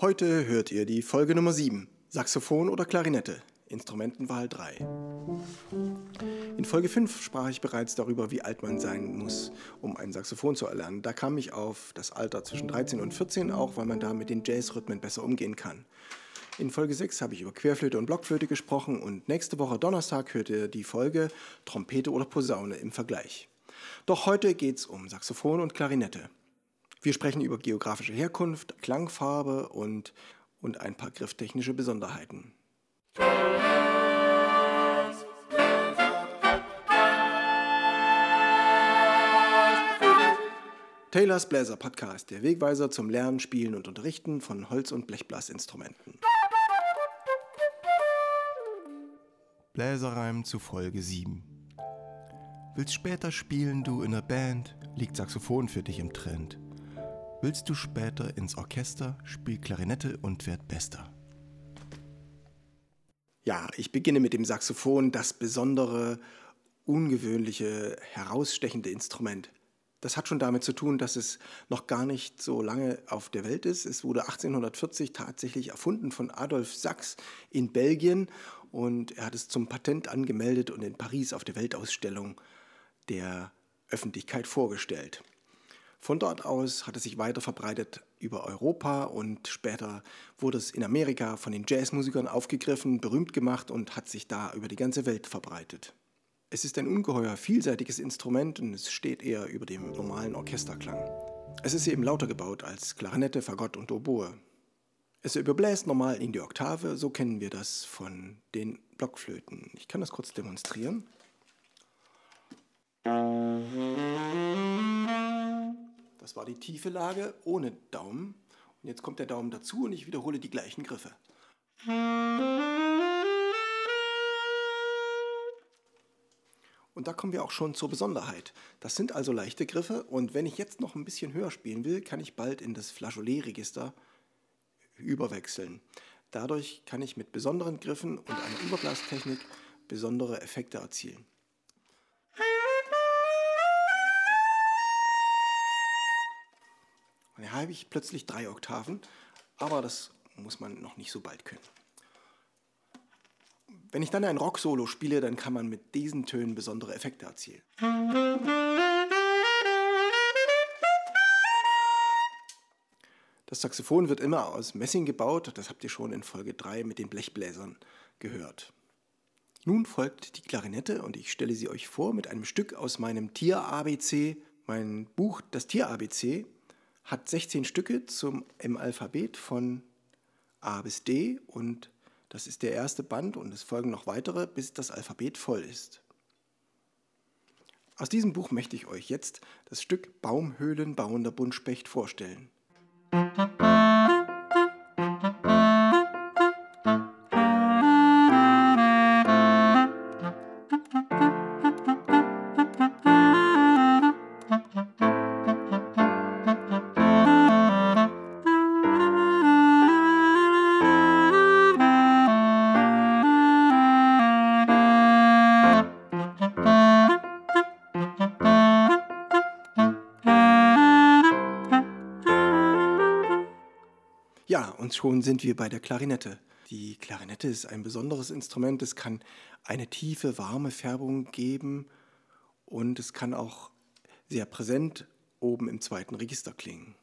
Heute hört ihr die Folge Nummer 7, Saxophon oder Klarinette, Instrumentenwahl 3. In Folge 5 sprach ich bereits darüber, wie alt man sein muss, um ein Saxophon zu erlernen. Da kam ich auf das Alter zwischen 13 und 14, auch weil man da mit den Jazzrhythmen besser umgehen kann. In Folge 6 habe ich über Querflöte und Blockflöte gesprochen und nächste Woche Donnerstag hört ihr die Folge Trompete oder Posaune im Vergleich. Doch heute geht es um Saxophon und Klarinette. Wir sprechen über geografische Herkunft, Klangfarbe und, und ein paar grifftechnische Besonderheiten. Taylors Bläser Podcast, der Wegweiser zum Lernen, Spielen und Unterrichten von Holz- und Blechblasinstrumenten. Bläserreim zu Folge 7. Willst später spielen du in der Band, liegt Saxophon für dich im Trend. Willst du später ins Orchester, spiel Klarinette und werd Bester. Ja, ich beginne mit dem Saxophon, das besondere, ungewöhnliche, herausstechende Instrument. Das hat schon damit zu tun, dass es noch gar nicht so lange auf der Welt ist. Es wurde 1840 tatsächlich erfunden von Adolf Sachs in Belgien und er hat es zum Patent angemeldet und in Paris auf der Weltausstellung der Öffentlichkeit vorgestellt. Von dort aus hat es sich weiter verbreitet über Europa und später wurde es in Amerika von den Jazzmusikern aufgegriffen, berühmt gemacht und hat sich da über die ganze Welt verbreitet. Es ist ein ungeheuer vielseitiges Instrument und es steht eher über dem normalen Orchesterklang. Es ist eben lauter gebaut als Klarinette, Fagott und Oboe. Es überbläst normal in die Oktave, so kennen wir das von den Blockflöten. Ich kann das kurz demonstrieren. Das war die tiefe Lage ohne Daumen. Und jetzt kommt der Daumen dazu und ich wiederhole die gleichen Griffe. Und da kommen wir auch schon zur Besonderheit. Das sind also leichte Griffe und wenn ich jetzt noch ein bisschen höher spielen will, kann ich bald in das Flageolet-Register überwechseln. Dadurch kann ich mit besonderen Griffen und einer Überblastechnik besondere Effekte erzielen. Und dann habe ich plötzlich drei Oktaven, aber das muss man noch nicht so bald können. Wenn ich dann ein Rock-Solo spiele, dann kann man mit diesen Tönen besondere Effekte erzielen. Das Saxophon wird immer aus Messing gebaut, das habt ihr schon in Folge 3 mit den Blechbläsern gehört. Nun folgt die Klarinette und ich stelle sie euch vor mit einem Stück aus meinem Tier-ABC. Mein Buch Das Tier-ABC hat 16 Stücke zum, im Alphabet von A bis D und das ist der erste Band und es folgen noch weitere, bis das Alphabet voll ist. Aus diesem Buch möchte ich euch jetzt das Stück Baumhöhlen bauender Buntspecht vorstellen. Musik und schon sind wir bei der Klarinette. Die Klarinette ist ein besonderes Instrument. Es kann eine tiefe, warme Färbung geben und es kann auch sehr präsent oben im zweiten Register klingen.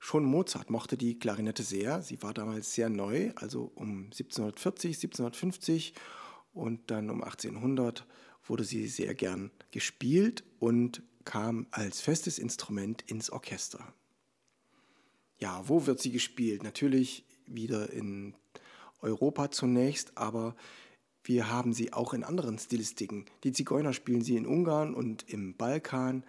Schon Mozart mochte die Klarinette sehr. Sie war damals sehr neu, also um 1740, 1750 und dann um 1800 wurde sie sehr gern gespielt und kam als festes Instrument ins Orchester. Ja, wo wird sie gespielt? Natürlich wieder in Europa zunächst, aber wir haben sie auch in anderen Stilistiken. Die Zigeuner spielen sie in Ungarn und im Balkan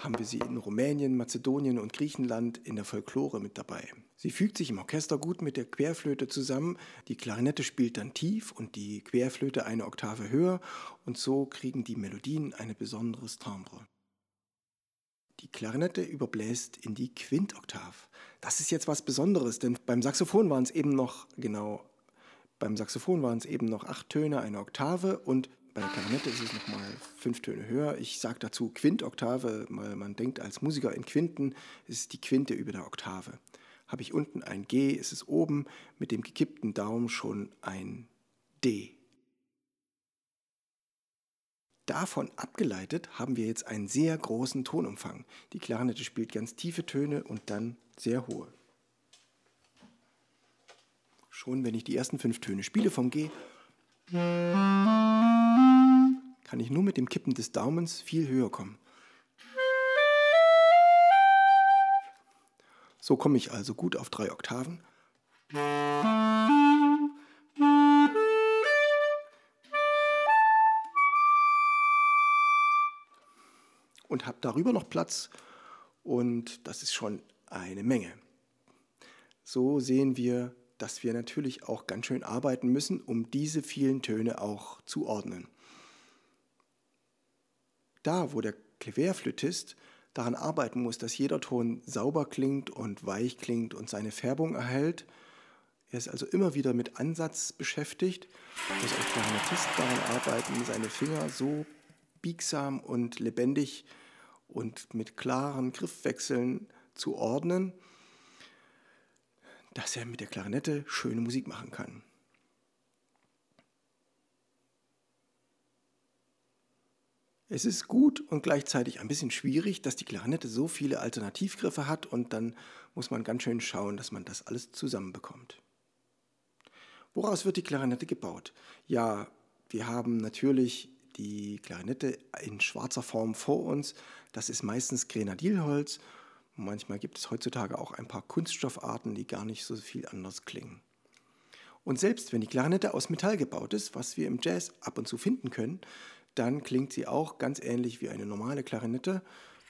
haben wir sie in Rumänien, Mazedonien und Griechenland in der Folklore mit dabei. Sie fügt sich im Orchester gut mit der Querflöte zusammen. Die Klarinette spielt dann tief und die Querflöte eine Oktave höher und so kriegen die Melodien ein besonderes Timbre. Die Klarinette überbläst in die Quintoktav. Das ist jetzt was Besonderes, denn beim Saxophon waren es eben noch genau, beim Saxophon waren es eben noch acht Töne, eine Oktave und bei der Klarinette ist es nochmal fünf Töne höher. Ich sage dazu Quintoktave, weil man denkt als Musiker in Quinten ist die Quinte über der Oktave. Habe ich unten ein G, ist es oben mit dem gekippten Daumen schon ein D. Davon abgeleitet haben wir jetzt einen sehr großen Tonumfang. Die Klarinette spielt ganz tiefe Töne und dann sehr hohe. Schon wenn ich die ersten fünf Töne spiele vom G, kann ich nur mit dem Kippen des Daumens viel höher kommen. So komme ich also gut auf drei Oktaven. Und habe darüber noch Platz und das ist schon eine Menge. So sehen wir, dass wir natürlich auch ganz schön arbeiten müssen, um diese vielen Töne auch zu ordnen. Da, wo der Klavierflötist daran arbeiten muss, dass jeder Ton sauber klingt und weich klingt und seine Färbung erhält, er ist also immer wieder mit Ansatz beschäftigt, muss ein Klarinettist daran arbeiten, seine Finger so biegsam und lebendig und mit klaren Griffwechseln zu ordnen, dass er mit der Klarinette schöne Musik machen kann. Es ist gut und gleichzeitig ein bisschen schwierig, dass die Klarinette so viele Alternativgriffe hat und dann muss man ganz schön schauen, dass man das alles zusammenbekommt. Woraus wird die Klarinette gebaut? Ja, wir haben natürlich die Klarinette in schwarzer Form vor uns. Das ist meistens Grenadilholz Manchmal gibt es heutzutage auch ein paar Kunststoffarten, die gar nicht so viel anders klingen. Und selbst wenn die Klarinette aus Metall gebaut ist, was wir im Jazz ab und zu finden können, dann klingt sie auch ganz ähnlich wie eine normale Klarinette,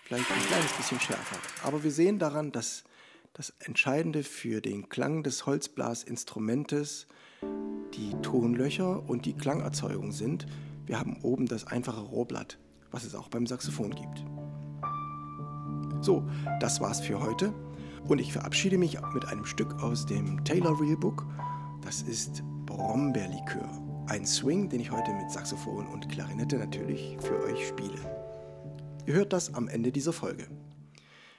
vielleicht ein kleines bisschen schärfer. Aber wir sehen daran, dass das Entscheidende für den Klang des Holzblasinstrumentes die Tonlöcher und die Klangerzeugung sind. Wir haben oben das einfache Rohrblatt, was es auch beim Saxophon gibt. So, das war's für heute und ich verabschiede mich mit einem Stück aus dem Taylor Real Book. Das ist Brombeerlikör. Ein Swing, den ich heute mit Saxophon und Klarinette natürlich für euch spiele. Ihr hört das am Ende dieser Folge.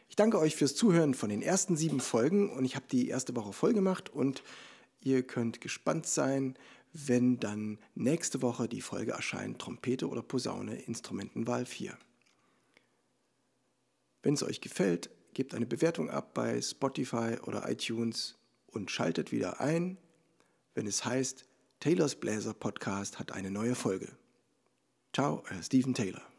Ich danke euch fürs Zuhören von den ersten sieben Folgen und ich habe die erste Woche voll gemacht und ihr könnt gespannt sein, wenn dann nächste Woche die Folge erscheint, Trompete oder Posaune, Instrumentenwahl 4. Wenn es euch gefällt, gebt eine Bewertung ab bei Spotify oder iTunes und schaltet wieder ein, wenn es heißt, Taylors Bläser Podcast hat eine neue Folge. Ciao, euer Steven Taylor.